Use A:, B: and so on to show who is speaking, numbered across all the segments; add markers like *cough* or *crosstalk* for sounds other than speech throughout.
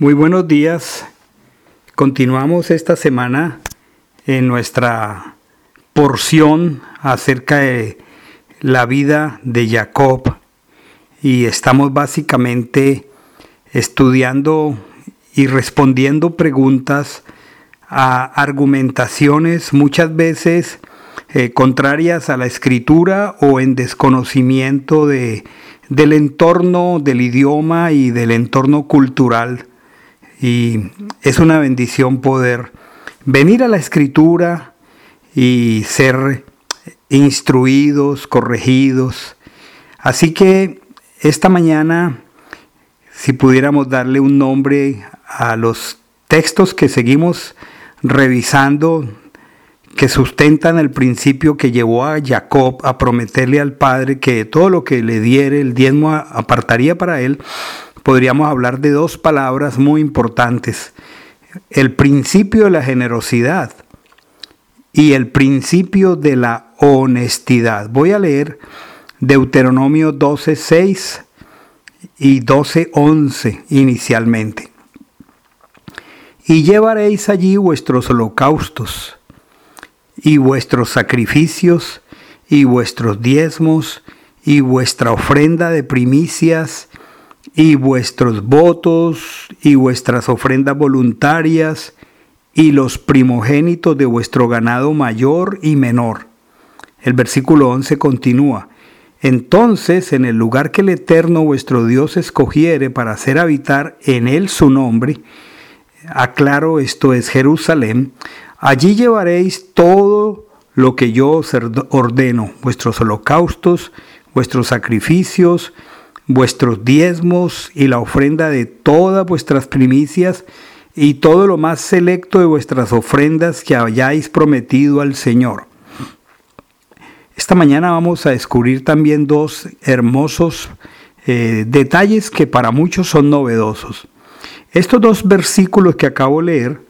A: Muy buenos días. Continuamos esta semana en nuestra porción acerca de la vida de Jacob y estamos básicamente estudiando y respondiendo preguntas a argumentaciones muchas veces eh, contrarias a la escritura o en desconocimiento de, del entorno, del idioma y del entorno cultural y es una bendición poder venir a la escritura y ser instruidos, corregidos. Así que esta mañana, si pudiéramos darle un nombre a los textos que seguimos revisando, que sustentan el principio que llevó a Jacob a prometerle al Padre que todo lo que le diere el diezmo apartaría para él, podríamos hablar de dos palabras muy importantes. El principio de la generosidad y el principio de la honestidad. Voy a leer Deuteronomio 12.6 y 12.11 inicialmente. Y llevaréis allí vuestros holocaustos y vuestros sacrificios y vuestros diezmos y vuestra ofrenda de primicias y vuestros votos y vuestras ofrendas voluntarias y los primogénitos de vuestro ganado mayor y menor. El versículo 11 continúa. Entonces, en el lugar que el Eterno vuestro Dios escogiere para hacer habitar en él su nombre, aclaro esto es Jerusalén, allí llevaréis todo lo que yo os ordeno, vuestros holocaustos, vuestros sacrificios, vuestros diezmos y la ofrenda de todas vuestras primicias y todo lo más selecto de vuestras ofrendas que hayáis prometido al Señor. Esta mañana vamos a descubrir también dos hermosos eh, detalles que para muchos son novedosos. Estos dos versículos que acabo de leer,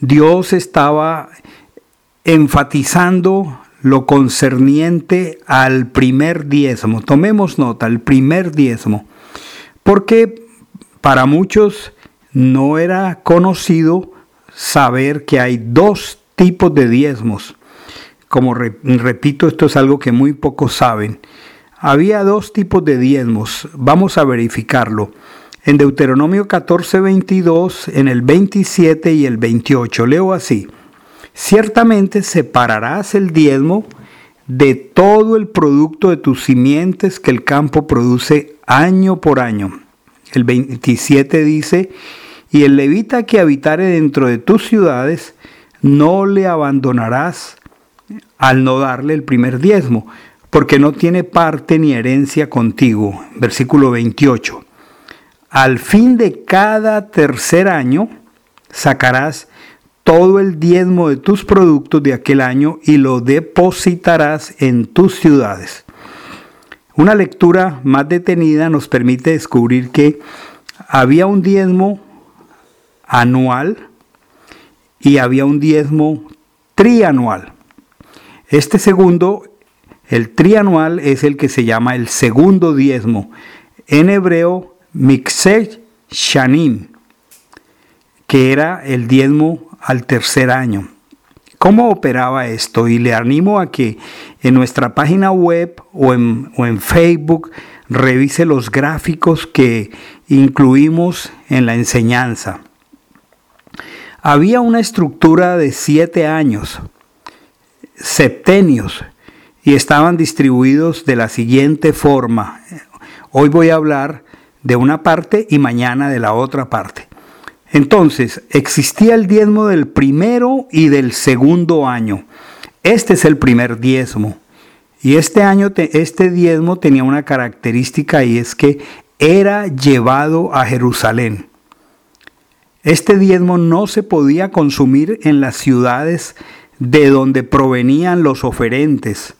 A: Dios estaba enfatizando lo concerniente al primer diezmo. Tomemos nota, el primer diezmo. Porque para muchos no era conocido saber que hay dos tipos de diezmos. Como repito, esto es algo que muy pocos saben. Había dos tipos de diezmos. Vamos a verificarlo. En Deuteronomio 14, 22, en el 27 y el 28. Leo así. Ciertamente separarás el diezmo de todo el producto de tus simientes que el campo produce año por año. El 27 dice, y el levita que habitare dentro de tus ciudades, no le abandonarás al no darle el primer diezmo, porque no tiene parte ni herencia contigo. Versículo 28. Al fin de cada tercer año sacarás todo el diezmo de tus productos de aquel año y lo depositarás en tus ciudades. Una lectura más detenida nos permite descubrir que había un diezmo anual y había un diezmo trianual. Este segundo, el trianual, es el que se llama el segundo diezmo. En hebreo, Mixej Shanim, que era el diezmo al tercer año. ¿Cómo operaba esto? Y le animo a que en nuestra página web o en, o en Facebook revise los gráficos que incluimos en la enseñanza. Había una estructura de siete años, septenios, y estaban distribuidos de la siguiente forma. Hoy voy a hablar de una parte y mañana de la otra parte. Entonces, existía el diezmo del primero y del segundo año. Este es el primer diezmo. Y este año, este diezmo tenía una característica y es que era llevado a Jerusalén. Este diezmo no se podía consumir en las ciudades de donde provenían los oferentes,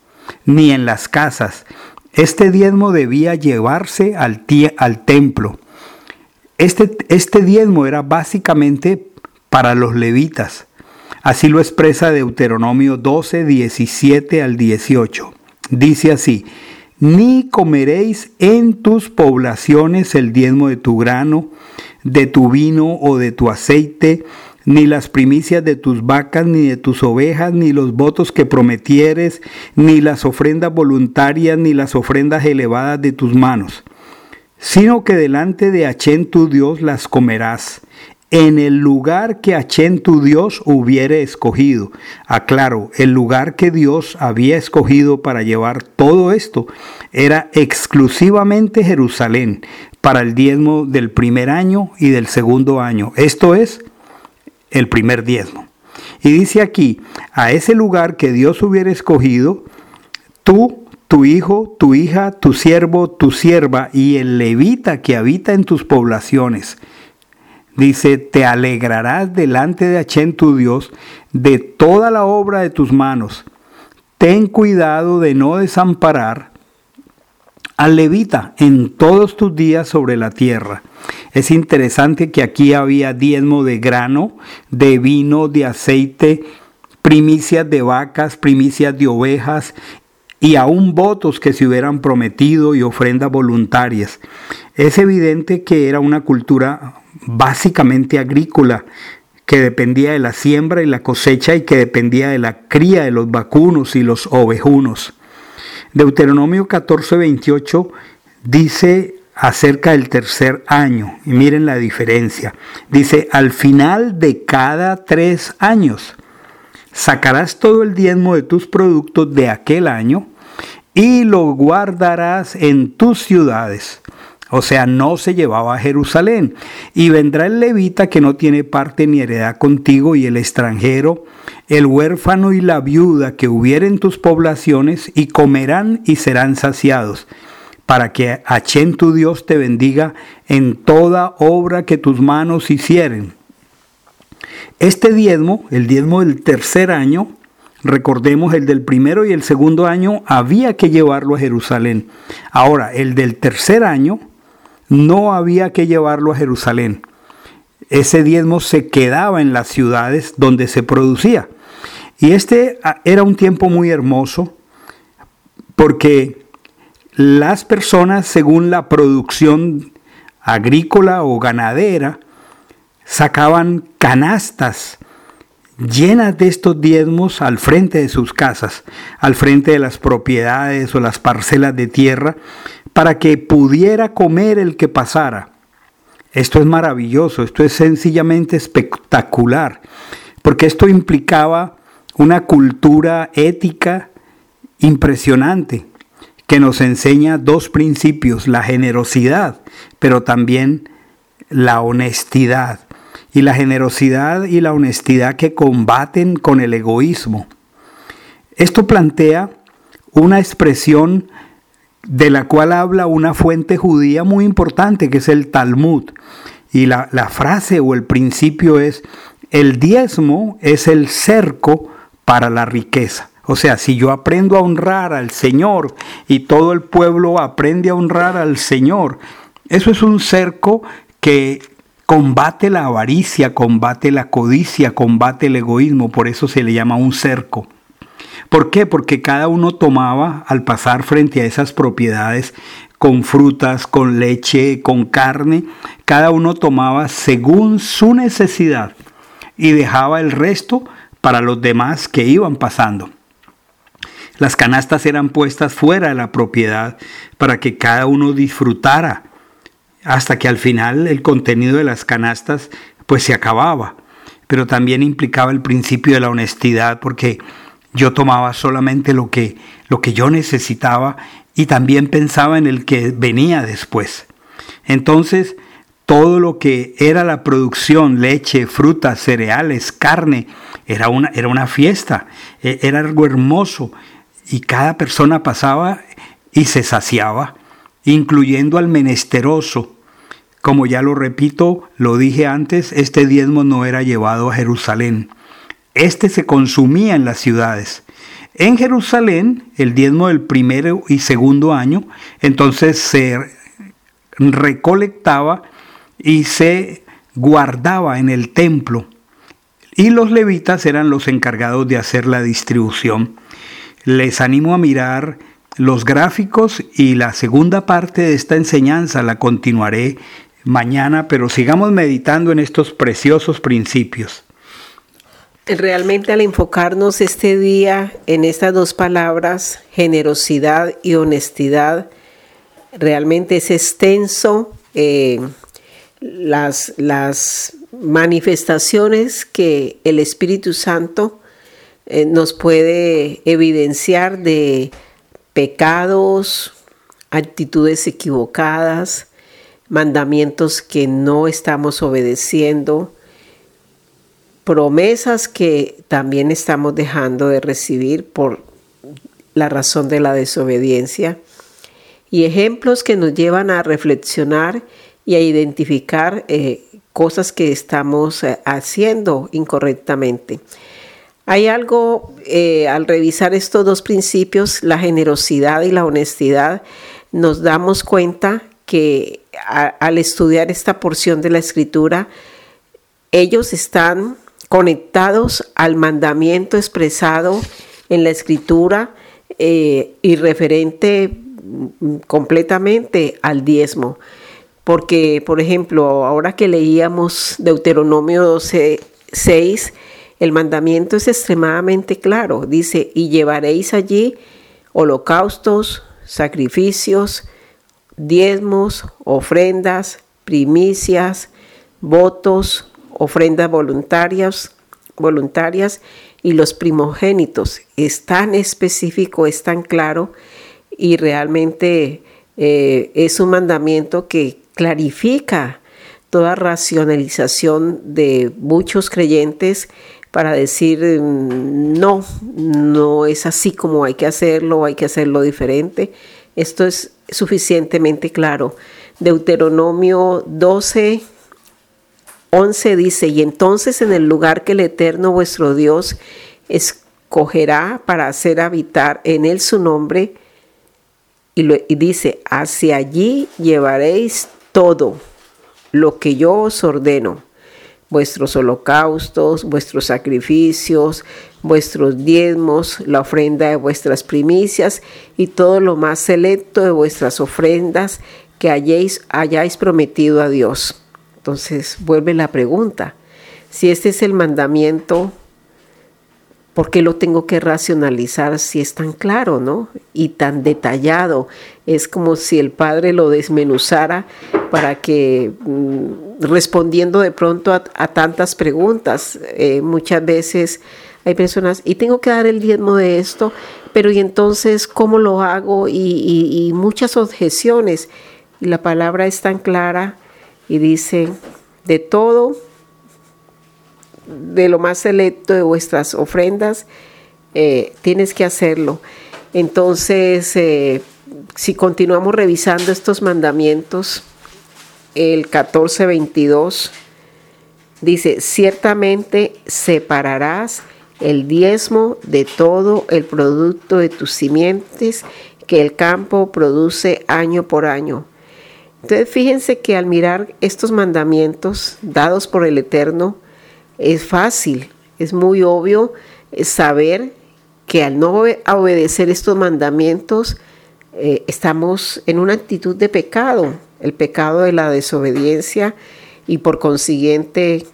A: ni en las casas. Este diezmo debía llevarse al, al templo. Este, este diezmo era básicamente para los levitas. Así lo expresa Deuteronomio 12, 17 al 18. Dice así, ni comeréis en tus poblaciones el diezmo de tu grano, de tu vino o de tu aceite, ni las primicias de tus vacas, ni de tus ovejas, ni los votos que prometieres, ni las ofrendas voluntarias, ni las ofrendas elevadas de tus manos, sino que delante de Achén tu Dios las comerás, en el lugar que Achén tu Dios hubiere escogido. Aclaro, el lugar que Dios había escogido para llevar todo esto era exclusivamente Jerusalén, para el diezmo del primer año y del segundo año. Esto es el primer diezmo. Y dice aquí, a ese lugar que Dios hubiera escogido, tú, tu hijo, tu hija, tu siervo, tu sierva y el levita que habita en tus poblaciones. Dice, te alegrarás delante de Achén tu Dios de toda la obra de tus manos. Ten cuidado de no desamparar al levita en todos tus días sobre la tierra. Es interesante que aquí había diezmo de grano, de vino, de aceite, primicias de vacas, primicias de ovejas y aún votos que se hubieran prometido y ofrendas voluntarias. Es evidente que era una cultura básicamente agrícola que dependía de la siembra y la cosecha y que dependía de la cría de los vacunos y los ovejunos. Deuteronomio 14, 28 dice acerca del tercer año, y miren la diferencia. Dice, al final de cada tres años, sacarás todo el diezmo de tus productos de aquel año y lo guardarás en tus ciudades. O sea, no se llevaba a Jerusalén. Y vendrá el levita que no tiene parte ni heredad contigo y el extranjero el huérfano y la viuda que hubieren tus poblaciones, y comerán y serán saciados, para que Achén tu Dios te bendiga en toda obra que tus manos hicieren. Este diezmo, el diezmo del tercer año, recordemos el del primero y el segundo año, había que llevarlo a Jerusalén. Ahora, el del tercer año, no había que llevarlo a Jerusalén. Ese diezmo se quedaba en las ciudades donde se producía. Y este ah, era un tiempo muy hermoso porque las personas, según la producción agrícola o ganadera, sacaban canastas llenas de estos diezmos al frente de sus casas, al frente de las propiedades o las parcelas de tierra, para que pudiera comer el que pasara. Esto es maravilloso, esto es sencillamente espectacular, porque esto implicaba una cultura ética impresionante que nos enseña dos principios, la generosidad, pero también la honestidad. Y la generosidad y la honestidad que combaten con el egoísmo. Esto plantea una expresión de la cual habla una fuente judía muy importante, que es el Talmud. Y la, la frase o el principio es, el diezmo es el cerco para la riqueza. O sea, si yo aprendo a honrar al Señor y todo el pueblo aprende a honrar al Señor, eso es un cerco que combate la avaricia, combate la codicia, combate el egoísmo, por eso se le llama un cerco. ¿Por qué? Porque cada uno tomaba al pasar frente a esas propiedades con frutas, con leche, con carne, cada uno tomaba según su necesidad y dejaba el resto para los demás que iban pasando. Las canastas eran puestas fuera de la propiedad para que cada uno disfrutara, hasta que al final el contenido de las canastas pues se acababa. Pero también implicaba el principio de la honestidad porque yo tomaba solamente lo que, lo que yo necesitaba y también pensaba en el que venía después. Entonces, todo lo que era la producción, leche, frutas, cereales, carne, era una, era una fiesta, e, era algo hermoso y cada persona pasaba y se saciaba, incluyendo al menesteroso. Como ya lo repito, lo dije antes, este diezmo no era llevado a Jerusalén. Este se consumía en las ciudades. En Jerusalén, el diezmo del primero y segundo año, entonces se recolectaba y se guardaba en el templo. Y los levitas eran los encargados de hacer la distribución. Les animo a mirar los gráficos y la segunda parte de esta enseñanza la continuaré mañana, pero sigamos meditando en estos preciosos principios.
B: Realmente al enfocarnos este día en estas dos palabras, generosidad y honestidad, realmente es extenso eh, las, las manifestaciones que el Espíritu Santo eh, nos puede evidenciar de pecados, actitudes equivocadas, mandamientos que no estamos obedeciendo, promesas que también estamos dejando de recibir por la razón de la desobediencia y ejemplos que nos llevan a reflexionar y a identificar eh, cosas que estamos eh, haciendo incorrectamente. Hay algo eh, al revisar estos dos principios, la generosidad y la honestidad, nos damos cuenta que al estudiar esta porción de la escritura, ellos están conectados al mandamiento expresado en la escritura eh, y referente completamente al diezmo. Porque, por ejemplo, ahora que leíamos Deuteronomio 12, 6, el mandamiento es extremadamente claro. Dice, y llevaréis allí holocaustos, sacrificios, diezmos, ofrendas, primicias, votos, ofrendas voluntarias, voluntarias y los primogénitos. Es tan específico, es tan claro y realmente eh, es un mandamiento que clarifica toda racionalización de muchos creyentes para decir mm, no, no es así como hay que hacerlo, hay que hacerlo diferente. Esto es suficientemente claro. Deuteronomio 12, 11 dice, y entonces en el lugar que el Eterno vuestro Dios escogerá para hacer habitar en él su nombre, y, y dice, hacia allí llevaréis todo lo que yo os ordeno, vuestros holocaustos, vuestros sacrificios, vuestros diezmos, la ofrenda de vuestras primicias y todo lo más selecto de vuestras ofrendas que hayáis, hayáis prometido a Dios. Entonces vuelve la pregunta, si este es el mandamiento, ¿por qué lo tengo que racionalizar si es tan claro, ¿no? Y tan detallado. Es como si el Padre lo desmenuzara para que, mm, respondiendo de pronto a, tantas preguntas, eh, muchas veces hay personas, y tengo que dar el diezmo de esto, pero y entonces, ¿cómo lo hago? Y, muchas objeciones. Y la palabra es tan clara y dice, de todo, de lo más selecto de vuestras ofrendas, eh, tienes que hacerlo. Entonces, eh, si continuamos revisando estos mandamientos, el 14:22 dice, ciertamente separarás el diezmo de todo el producto de tus simientes que el campo produce año por año. Entonces fíjense que al mirar estos mandamientos dados por el Eterno, es fácil, es muy obvio saber que al no obedecer estos mandamientos, eh, estamos en una actitud de pecado, el pecado de la desobediencia y por consiguiente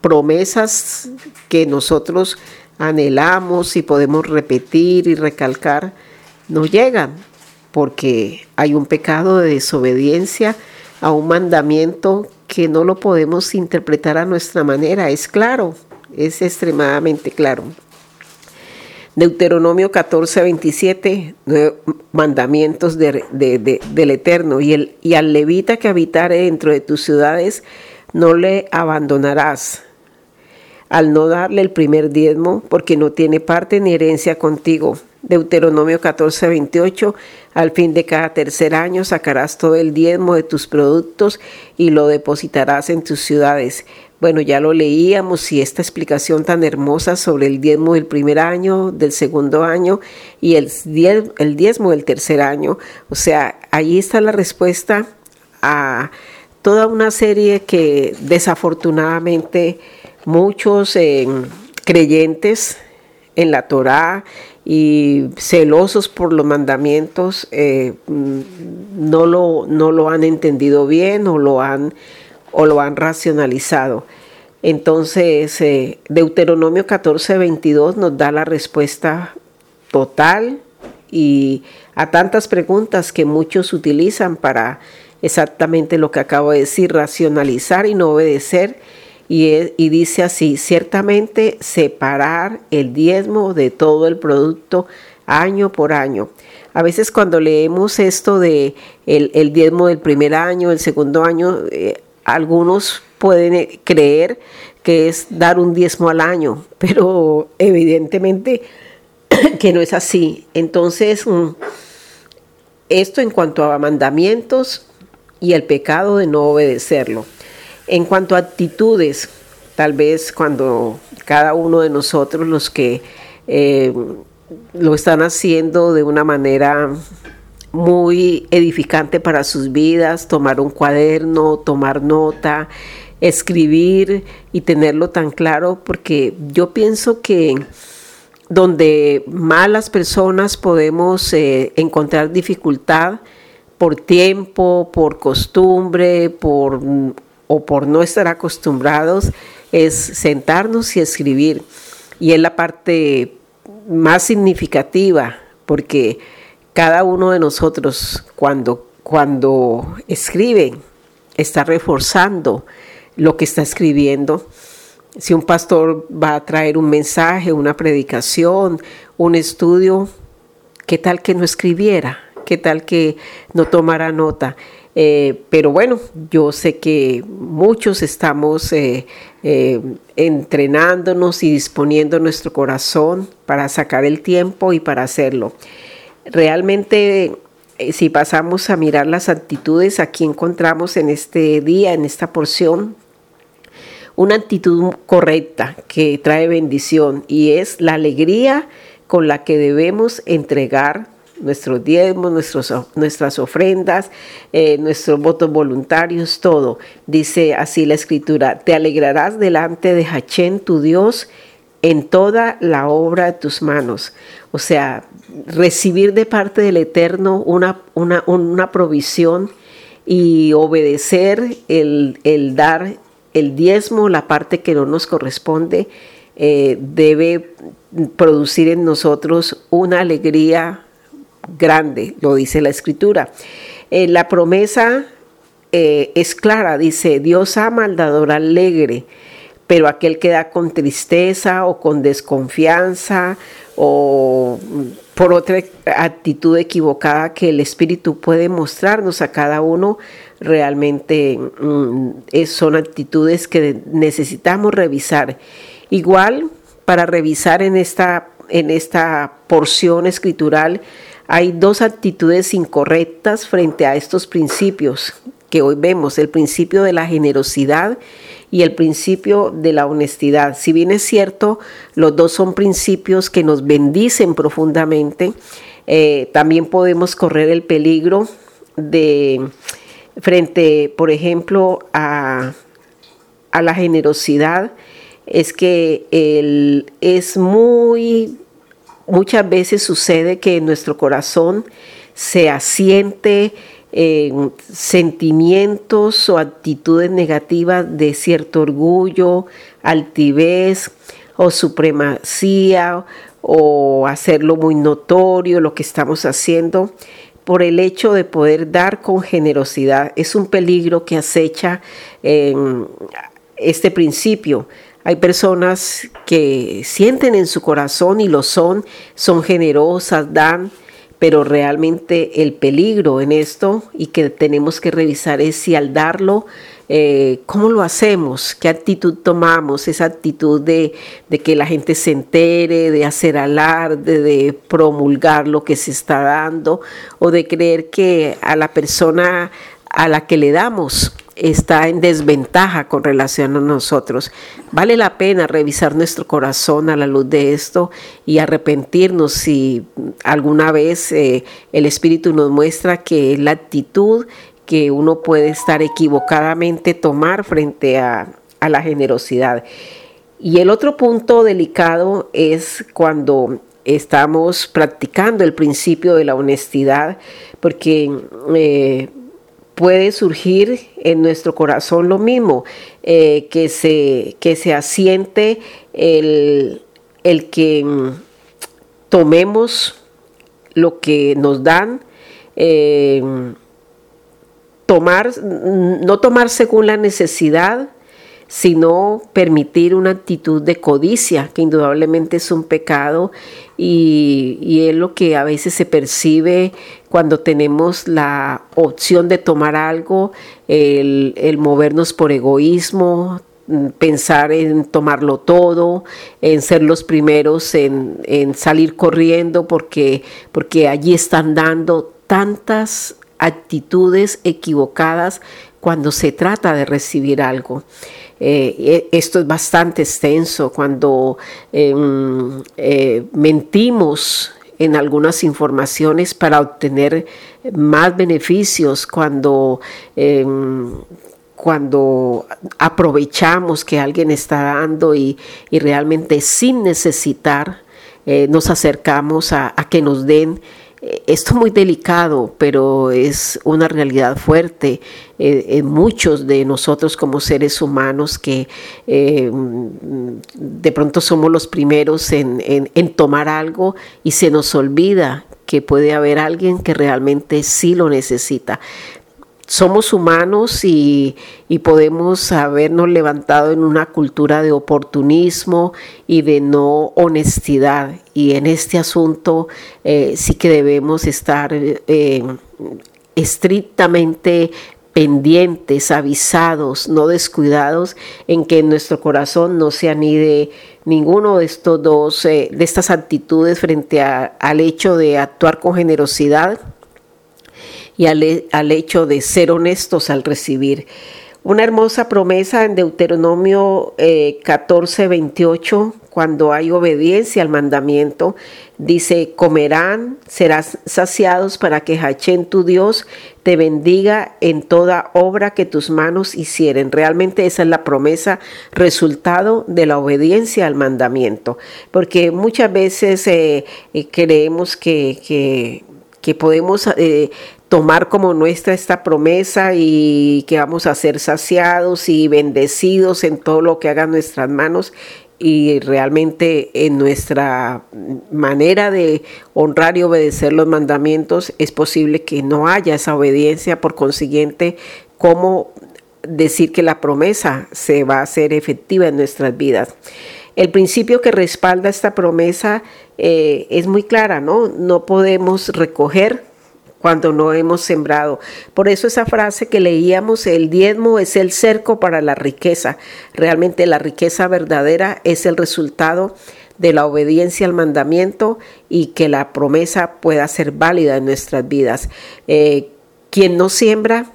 B: promesas que nosotros anhelamos y podemos repetir y recalcar, no llegan porque hay un pecado de desobediencia a un mandamiento que no lo podemos interpretar a nuestra manera. Es claro, es extremadamente claro. Deuteronomio 14, 27, mandamientos del Eterno. Y, el, y al levita que habitare dentro de tus ciudades, no le abandonarás al no darle el primer diezmo, porque no tiene parte ni herencia contigo. Deuteronomio 14, 28, al fin de cada tercer año sacarás todo el diezmo de tus productos y lo depositarás en tus ciudades. Bueno, ya lo leíamos y esta explicación tan hermosa sobre el diezmo del primer año, del segundo año y el, diezmo del tercer año. O sea, ahí está la respuesta a toda una serie que desafortunadamente muchos eh, creyentes en la Torá y celosos por los mandamientos eh, mm, no, lo, no lo han entendido bien o lo han, o lo han racionalizado. Entonces, eh, Deuteronomio 14, 22 nos da la respuesta total y a tantas preguntas que muchos utilizan para exactamente lo que acabo de decir, racionalizar y no obedecer. Y, y, dice así, ciertamente separar el diezmo de todo el producto año por año. A veces cuando leemos esto de el, diezmo del primer año, el segundo año, eh, algunos pueden eh, creer que es dar un diezmo al año, *laughs* pero evidentemente *coughs* que no es así. Entonces, mm, esto en cuanto a mandamientos y el pecado de no obedecerlo. En cuanto a actitudes, tal vez cuando cada uno de nosotros, los que eh, lo están haciendo de una manera muy edificante para sus vidas, tomar un cuaderno, tomar nota, escribir y tenerlo tan claro, porque yo pienso que donde malas personas podemos eh, encontrar dificultad por tiempo, por costumbre, por, o por no estar acostumbrados, es sentarnos y escribir. Y es la parte más significativa, porque cada uno de nosotros cuando, cuando escribe está reforzando lo que está escribiendo. Si un pastor va a traer un mensaje, una predicación, un estudio, ¿qué tal que no escribiera? ¿Qué tal que no tomara nota? Eh, pero bueno, yo sé que muchos estamos eh, eh, entrenándonos y disponiendo nuestro corazón para sacar el tiempo y para hacerlo. Realmente, si pasamos a mirar las actitudes, aquí encontramos en este día, en esta porción, una actitud correcta que trae bendición y es la alegría con la que debemos entregar nuestros diezmos, nuestros, nuestras ofrendas, eh, nuestros votos voluntarios, todo. Dice así la escritura, te alegrarás delante de Hachén, tu Dios, en toda la obra de tus manos. O sea, recibir de parte del Eterno una, una, una provisión y obedecer el, el, dar el diezmo, la parte que no nos corresponde, eh, debe producir en nosotros una alegría grande, lo dice la escritura. Eh, la promesa eh, es clara, dice, Dios ama al dador alegre, pero aquel que da con tristeza o con desconfianza o por otra actitud equivocada que el Espíritu puede mostrarnos a cada uno, realmente mm, son actitudes que necesitamos revisar. Igual, para revisar en esta, en esta porción escritural, hay dos actitudes incorrectas frente a estos principios que hoy vemos, el principio de la generosidad y el principio de la honestidad. Si bien es cierto, los dos son principios que nos bendicen profundamente, eh, también podemos correr el peligro de, frente, por ejemplo, a, la generosidad, es que es muy muchas veces sucede que en nuestro corazón se asiente en sentimientos o actitudes negativas de cierto orgullo, altivez o supremacía o hacerlo muy notorio lo que estamos haciendo por el hecho de poder dar con generosidad. Es un peligro que acecha en este principio. Hay personas que sienten en su corazón y lo son, son generosas, dan, pero realmente el peligro en esto y que tenemos que revisar es si al darlo, eh, ¿cómo lo hacemos? ¿Qué actitud tomamos? Esa actitud de, de, que la gente se entere, de hacer alarde, de promulgar lo que se está dando o de creer que a la persona a la que le damos está en desventaja con relación a nosotros. Vale la pena revisar nuestro corazón a la luz de esto y arrepentirnos si alguna vez eh, el Espíritu nos muestra que la actitud que uno puede estar equivocadamente tomar frente a, la generosidad. Y el otro punto delicado es cuando estamos practicando el principio de la honestidad, porque eh, puede surgir en nuestro corazón lo mismo, eh, que, se, que se asiente el, el que mm, tomemos lo que nos dan, eh, tomar, mm, no tomar según la necesidad, sino permitir una actitud de codicia, que indudablemente es un pecado y, es lo que a veces se percibe cuando tenemos la opción de tomar algo, el, movernos por egoísmo, pensar en tomarlo todo, en ser los primeros en, salir corriendo porque, porque allí están dando tantas actitudes equivocadas cuando se trata de recibir algo. Eh, e, esto es bastante extenso cuando em, eh, mentimos en algunas informaciones para obtener más beneficios, cuando, em, cuando aprovechamos que alguien está dando y, realmente sin necesitar eh, nos acercamos a, a que nos den. Esto es muy delicado, pero es una realidad fuerte eh, en muchos de nosotros como seres humanos que eh, de pronto somos los primeros en, en tomar algo y se nos olvida que puede haber alguien que realmente sí lo necesita somos humanos y, podemos habernos levantado en una cultura de oportunismo y de no honestidad. Y en este asunto eh, sí que debemos estar eh, estrictamente pendientes, avisados, no descuidados, en que en nuestro corazón no se anide ninguno de estos dos, eh, de estas actitudes frente al hecho de actuar con generosidad y al, hecho de ser honestos al recibir. Una hermosa promesa en Deuteronomio 14, eh, 28, cuando hay obediencia al mandamiento, dice, comerán, serás saciados para que Hachén tu Dios te bendiga en toda obra que tus manos hicieren. Realmente esa es la promesa, resultado de la obediencia al mandamiento, porque muchas veces eh, eh, creemos que, que podemos tomar como nuestra esta promesa y que vamos a ser saciados y bendecidos en todo lo que hagan nuestras manos y realmente en nuestra manera de honrar y obedecer los mandamientos es posible que no haya esa obediencia, por consiguiente, ¿cómo decir que la promesa se va a hacer efectiva en nuestras vidas? El principio que respalda esta promesa eh, es muy clara, ¿no? No podemos recoger cuando no hemos sembrado. Por eso esa frase que leíamos, el diezmo es el cerco para la riqueza. Realmente la riqueza verdadera es el resultado de la obediencia al mandamiento y que la promesa pueda ser válida en nuestras vidas. Eh, quien no siembra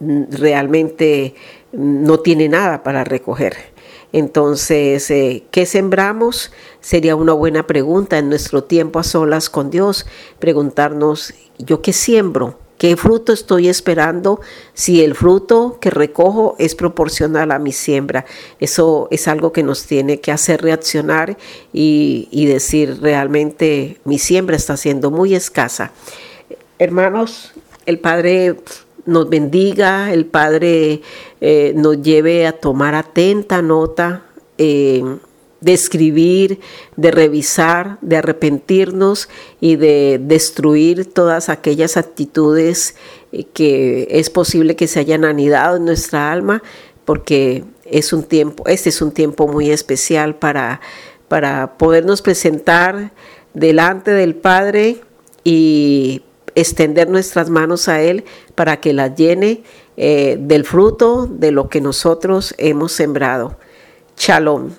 B: mm, realmente no tiene nada para recoger. Entonces, eh, ¿qué sembramos? Sería una buena pregunta en nuestro tiempo a solas con Dios, preguntarnos, ¿yo qué siembro? ¿Qué fruto estoy esperando si el fruto que recojo es proporcional a mi siembra? Eso es algo que nos tiene que hacer reaccionar y, y decir realmente mi siembra está siendo muy escasa. Hermanos, el Padre nos bendiga, el Padre eh, nos lleve a tomar atenta nota eh, de escribir, de revisar, de arrepentirnos y de destruir todas aquellas actitudes eh, que es posible que se hayan anidado en nuestra alma, porque es un tiempo, este es un tiempo muy especial para, para podernos presentar delante del Padre y extender nuestras manos a Él para que las llene eh, del fruto de lo que nosotros hemos sembrado. Shalom.